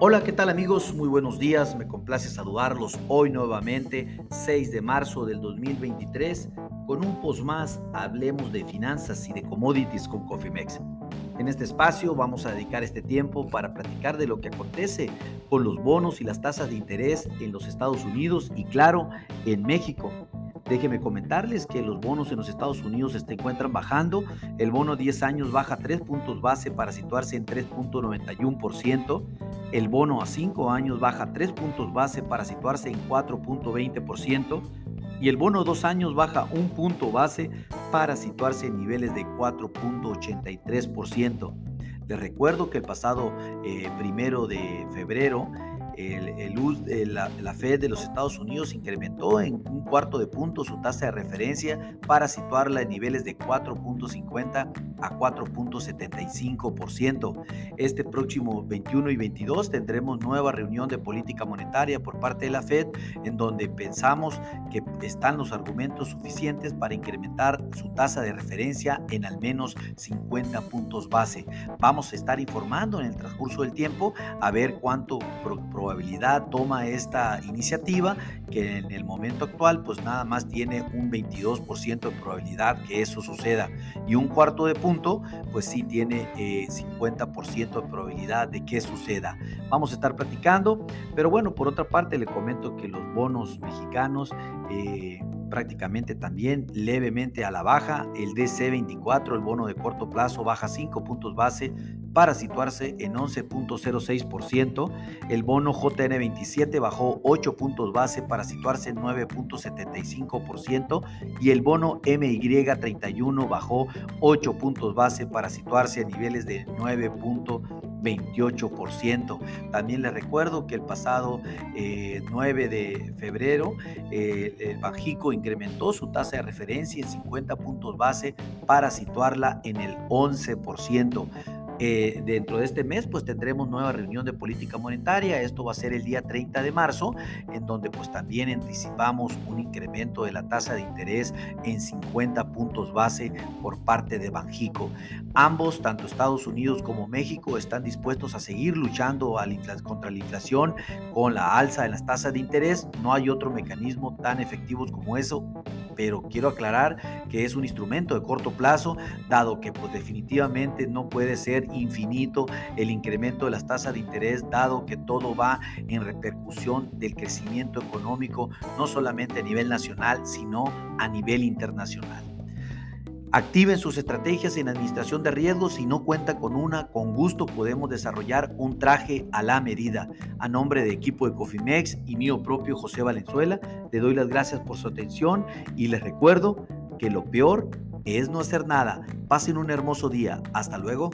Hola, ¿qué tal amigos? Muy buenos días, me complace saludarlos hoy nuevamente, 6 de marzo del 2023, con un post más, hablemos de finanzas y de commodities con Cofimex. En este espacio vamos a dedicar este tiempo para platicar de lo que acontece con los bonos y las tasas de interés en los Estados Unidos y claro, en México. Déjenme comentarles que los bonos en los Estados Unidos se encuentran bajando. El bono 10 años baja 3 puntos base para situarse en 3.91%. El bono a 5 años baja 3 puntos base para situarse en 4.20%. Y el bono 2 años baja 1 punto base para situarse en niveles de 4.83%. Les recuerdo que el pasado eh, primero de febrero el, la, Fed de los Estados Unidos incrementó en un cuarto de punto su tasa de referencia para situarla en niveles de 4.50 a 4.75%. Este próximo 21 y 22 tendremos nueva reunión de política monetaria por parte de la Fed en donde pensamos que están los argumentos suficientes para incrementar su tasa de referencia en al menos 50 puntos base. Vamos a estar informando en el transcurso del tiempo a ver cuánto probabilidad toma esta iniciativa, que en el momento actual pues nada más tiene un 22% de probabilidad que eso suceda y un cuarto de punto pues sí tiene 50% eh, de probabilidad de que suceda. Vamos a estar platicando, pero bueno, por otra parte le comento que los bonos mexicanos eh, prácticamente también levemente a la baja. El DC24, el bono de corto plazo, baja 5 puntos base para situarse en 11.06%. El bono JN27 bajó 8 puntos base para situarse en 9.75%. Y el bono MY31 bajó 8 puntos base para situarse a niveles de 9.28%. También les recuerdo que el pasado 9 eh, de febrero eh, el Bajico incrementó su tasa de referencia en 50 puntos base para situarla en el 11%. Eh, dentro de este mes, pues tendremos nueva reunión de política monetaria. Esto va a ser el día 30 de marzo, en donde pues también anticipamos un incremento de la tasa de interés en 50 puntos base por parte de Banjico. Ambos, tanto Estados Unidos como México, están dispuestos a seguir luchando contra la inflación con la alza de las tasas de interés. No hay otro mecanismo tan efectivo como eso, pero quiero aclarar que es un instrumento de corto plazo, dado que pues definitivamente no puede ser infinito el incremento de las tasas de interés, dado que todo va en repercusión del crecimiento económico, no solamente a nivel nacional, sino a nivel internacional. Activen sus estrategias en administración de riesgos. Si no cuenta con una, con gusto podemos desarrollar un traje a la medida. A nombre de equipo de Cofimex y mío propio José Valenzuela, le doy las gracias por su atención y les recuerdo que lo peor es no hacer nada. Pasen un hermoso día. Hasta luego.